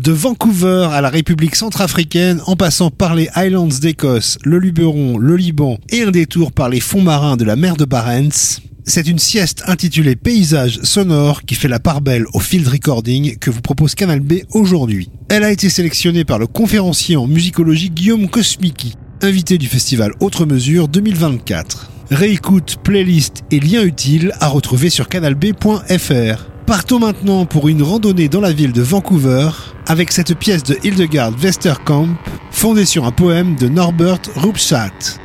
De Vancouver à la République centrafricaine, en passant par les Highlands d'Écosse, le Luberon, le Liban et un détour par les fonds marins de la mer de Barents, c'est une sieste intitulée Paysage sonore qui fait la part belle au field recording que vous propose Canal B aujourd'hui. Elle a été sélectionnée par le conférencier en musicologie Guillaume Kosmiki, invité du festival Autre Mesure 2024. Réécoute, playlist et liens utiles à retrouver sur canalb.fr. Partons maintenant pour une randonnée dans la ville de Vancouver avec cette pièce de Hildegard Westerkamp fondée sur un poème de Norbert Rupsat.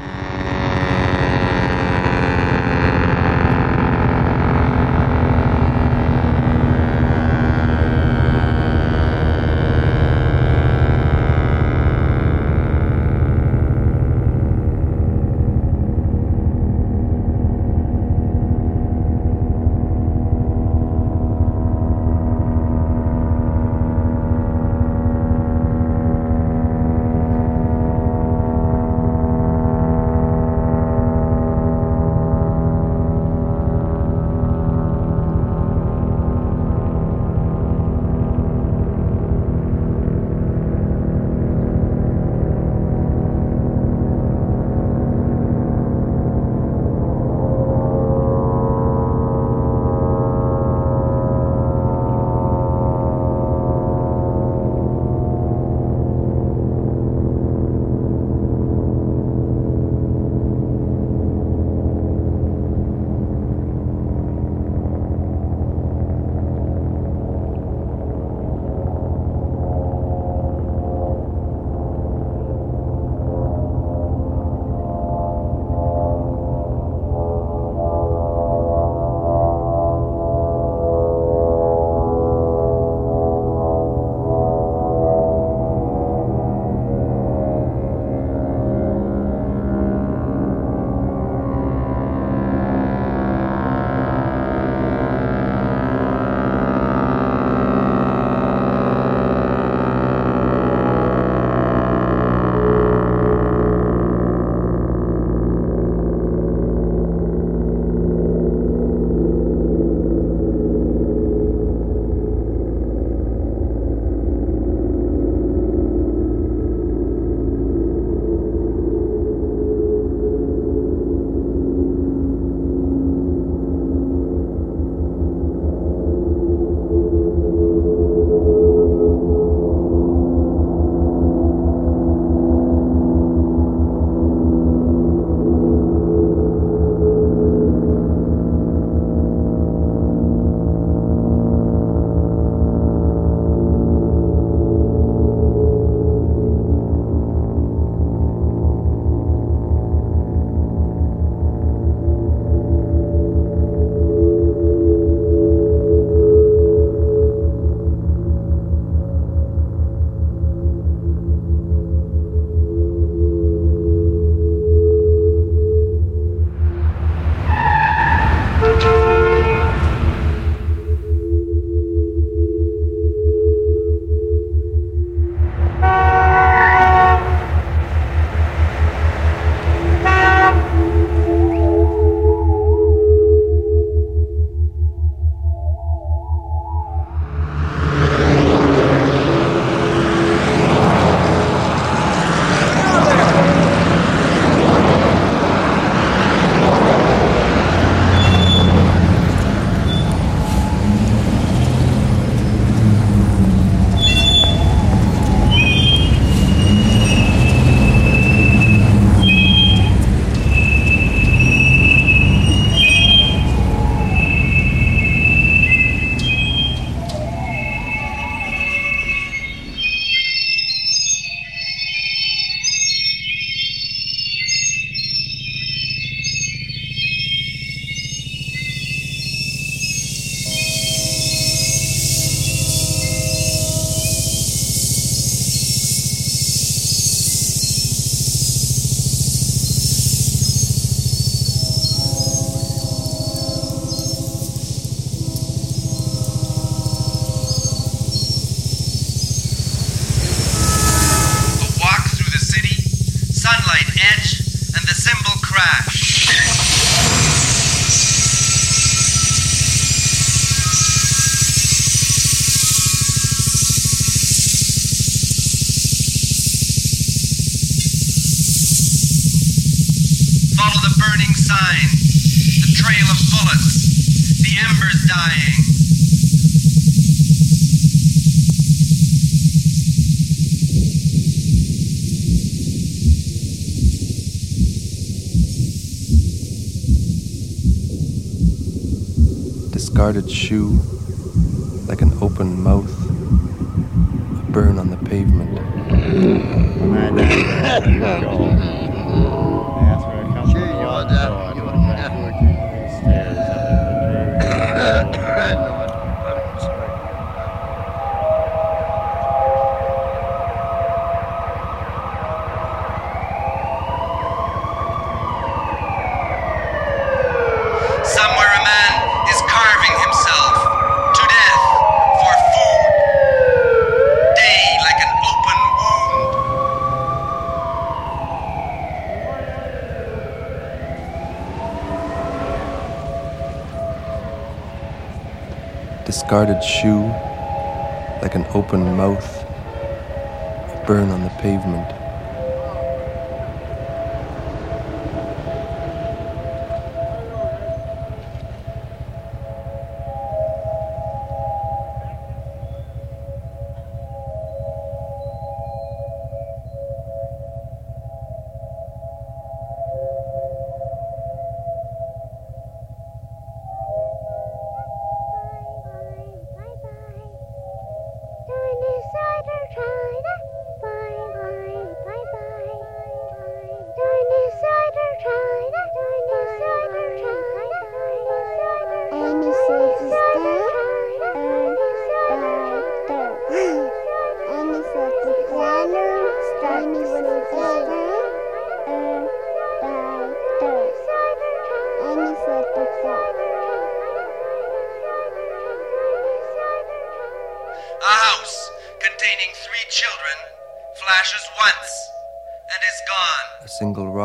Embers dying. Discarded shoe, like an open mouth, a burn on the pavement. Discarded shoe, like an open mouth, burn on the pavement.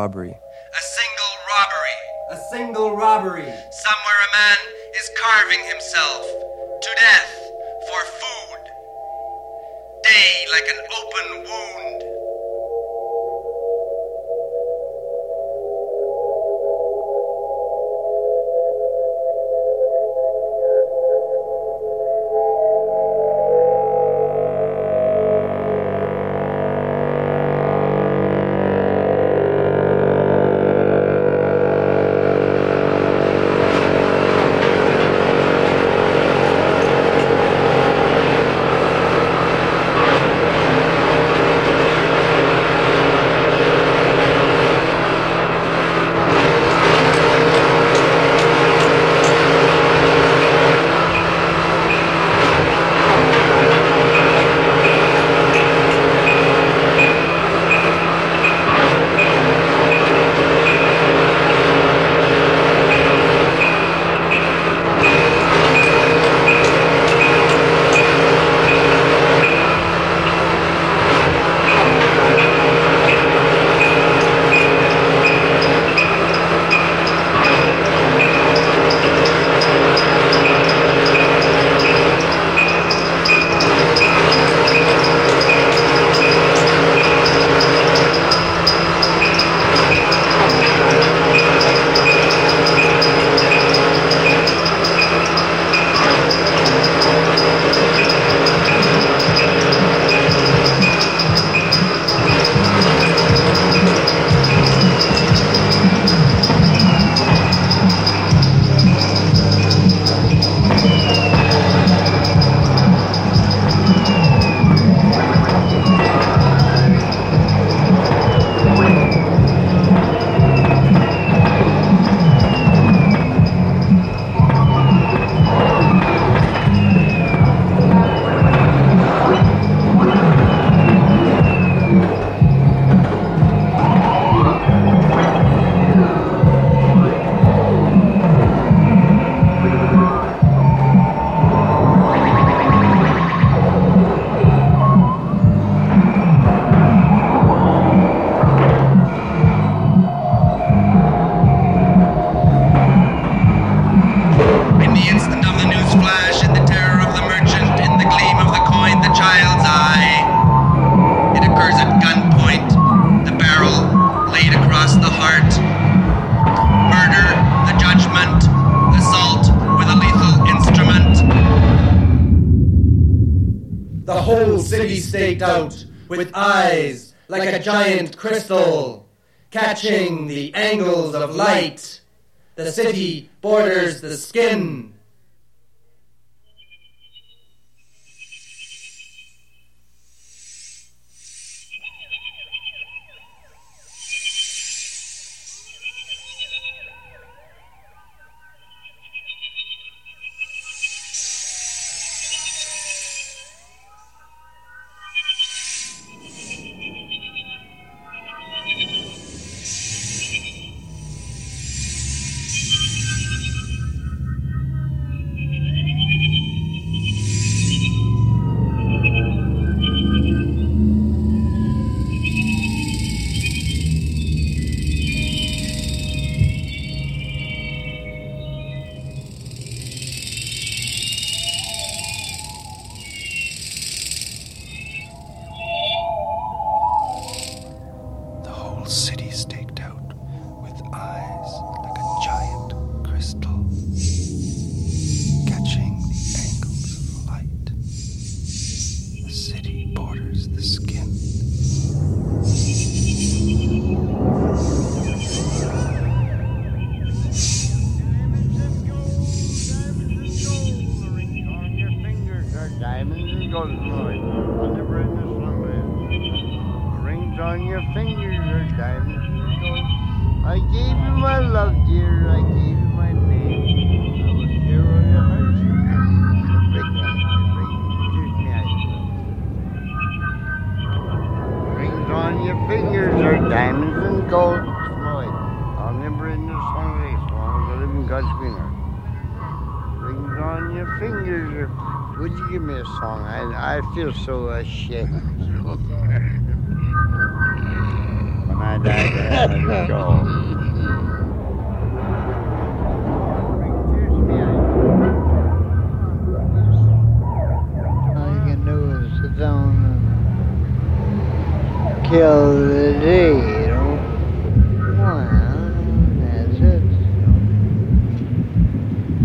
Robbery. A single robbery. A single robbery. Somewhere a man is carving himself to death for food. Day like an open wound. Out, with eyes like a giant crystal, catching the angles of light. The city borders the skin. In God's green earth. Rings on your fingers. Would you give me a song? I, I feel so ashamed. when I die, I let go. All you can do is sit down and kill the day, you know. Well, that's it, you know.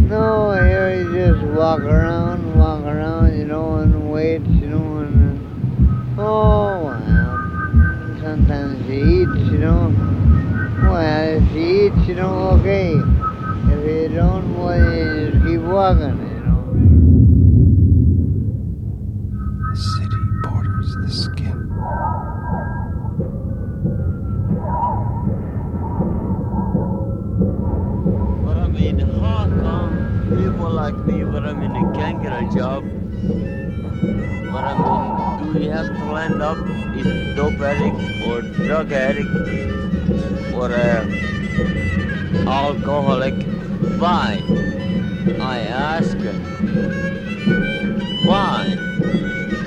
No, here you just walk around, walk around, you know, and wait, you know, and oh well. Sometimes you eat, you know. Well, if you eat, you know, okay. If you don't, well, you just keep walking, a job? I do we have to land up in dope addict or drug addict or a alcoholic? Why? I ask. Why?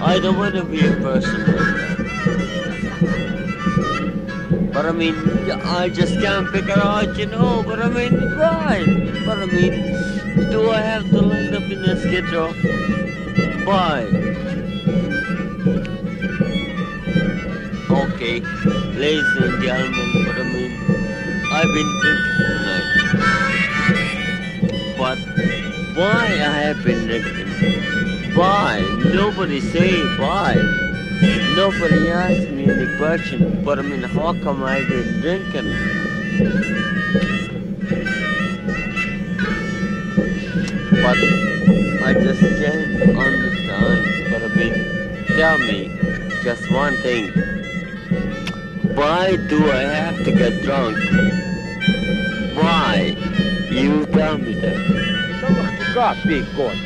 I don't want to be a person like that. But I mean, I just can't figure out, you know. But I mean, why? But I mean, do I have to land up in a schedule? Why? Okay, ladies and gentlemen, but I mean, I've been drinking tonight. But why I have been drinking? Why? Nobody say why. Nobody asked me any question, but I mean, how come I've been drinking? But I just can't understand. But I mean, tell me just one thing. Why do I have to get drunk? Why? You tell me that. Tavakka piikkoon.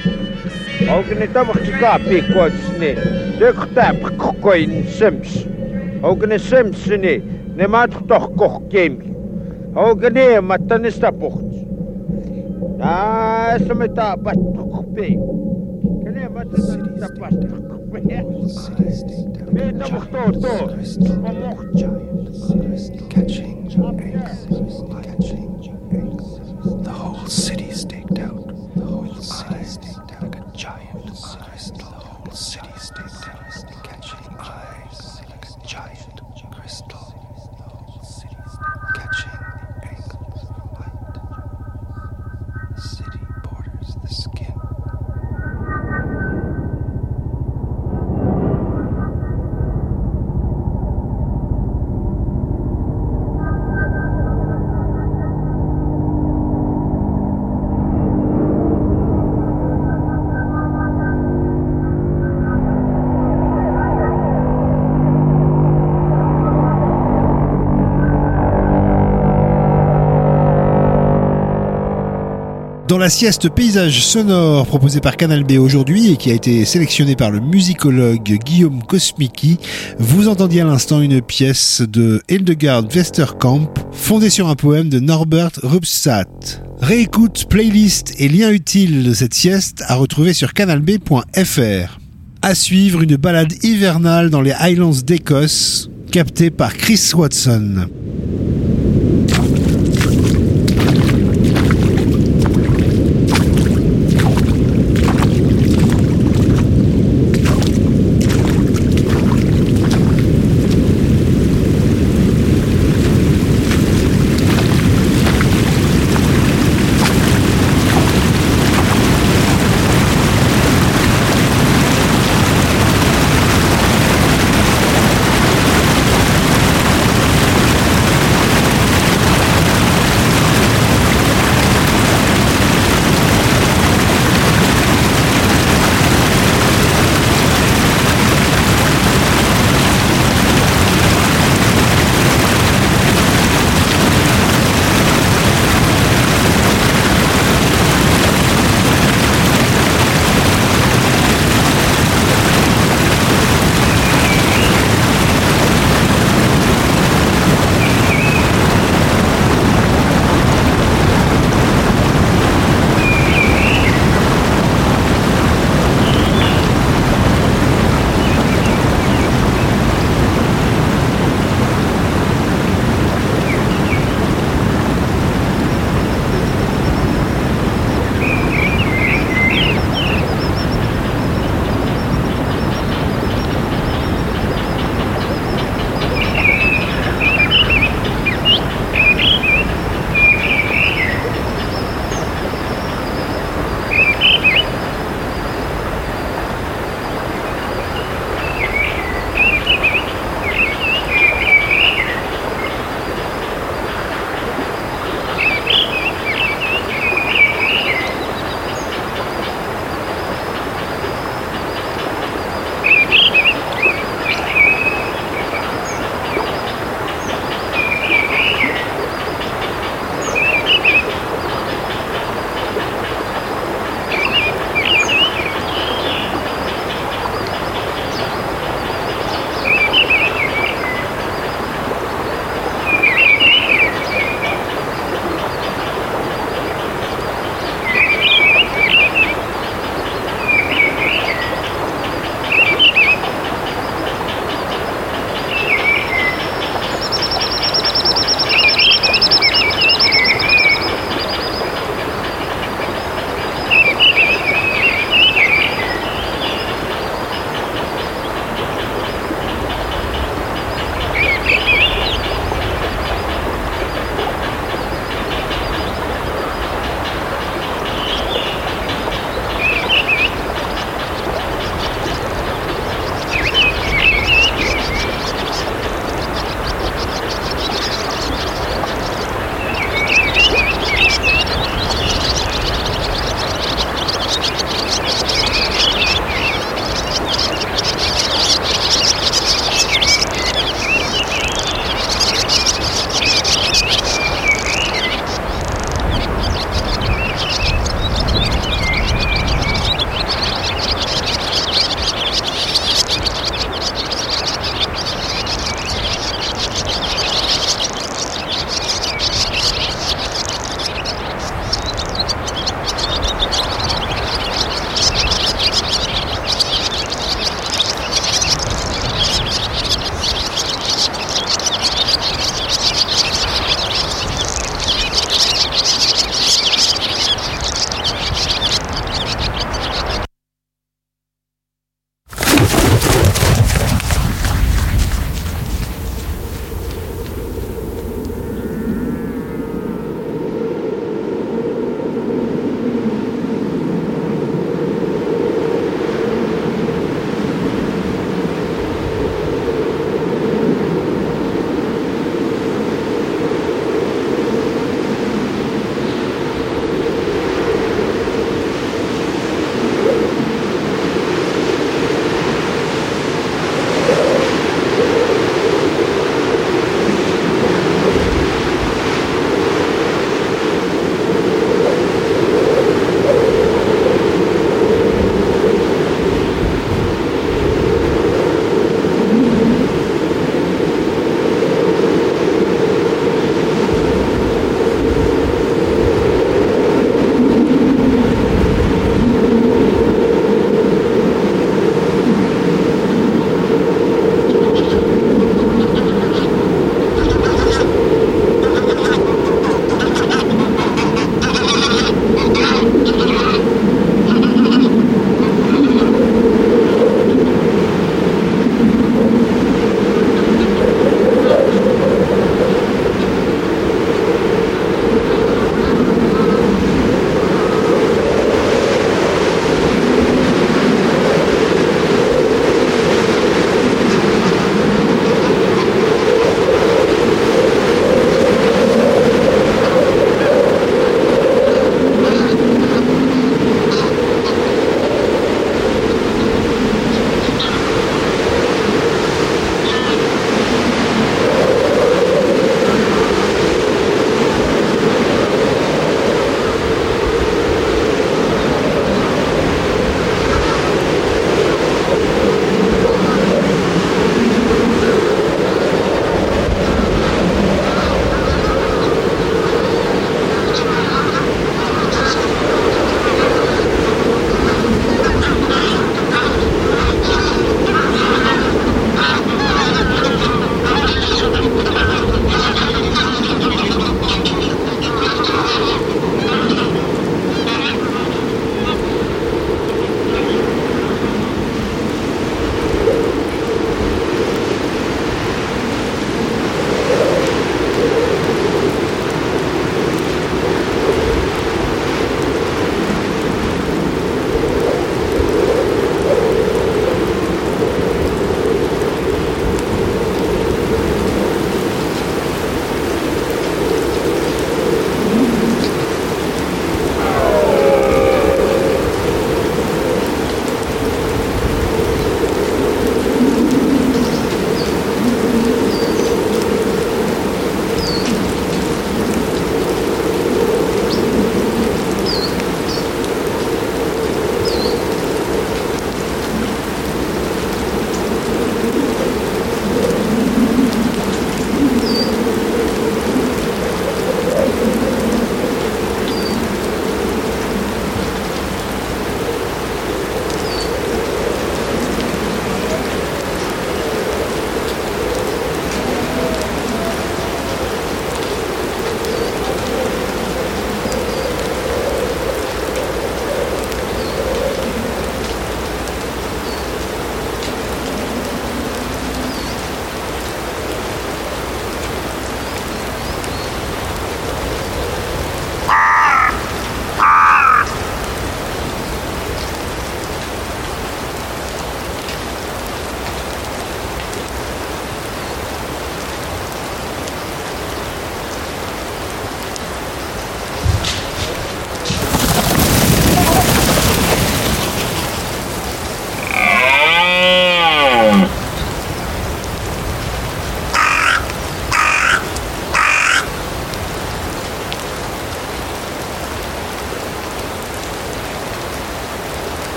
Onko ne tavakka piikkoon ne? Döktä pakkoin sems. Onko ne sems ne? Ne matkutoh kohkeemi. Onko ne matta ne stapuht? Ah, se me taa pattu kohpei. Kene matta ne tapasta kohpei. Me tavakto to. Mamoh. Catching light. The whole city Dans la sieste paysage sonore proposée par Canal B aujourd'hui et qui a été sélectionnée par le musicologue Guillaume Kosmicki, vous entendiez à l'instant une pièce de Hildegard Westerkamp fondée sur un poème de Norbert Rubstadt. Réécoute, playlist et lien utile de cette sieste à retrouver sur canalb.fr. À suivre une balade hivernale dans les Highlands d'Écosse, captée par Chris Watson.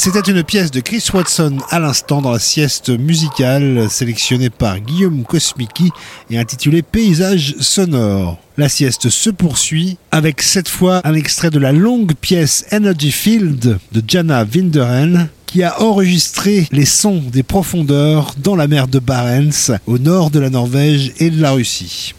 C'était une pièce de Chris Watson à l'instant dans la sieste musicale sélectionnée par Guillaume Kosmicki et intitulée Paysage sonore. La sieste se poursuit avec cette fois un extrait de la longue pièce Energy Field de Jana Winderen qui a enregistré les sons des profondeurs dans la mer de Barents au nord de la Norvège et de la Russie.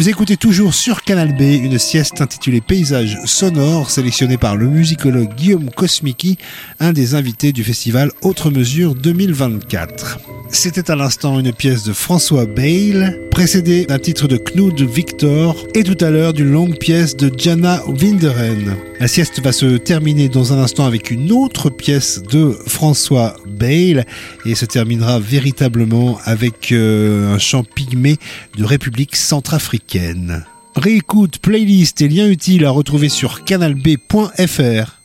Vous écoutez toujours sur Canal B une sieste intitulée Paysages sonores sélectionnée par le musicologue Guillaume Kosmiki, un des invités du festival Autre Mesure 2024. C'était à l'instant une pièce de François Bale, précédée d'un titre de Knud Victor et tout à l'heure d'une longue pièce de Jana Winderen. La sieste va se terminer dans un instant avec une autre pièce de François Et se terminera véritablement avec euh, un chant pygmée de République centrafricaine. Réécoute, playlist et liens utiles à retrouver sur canalb.fr.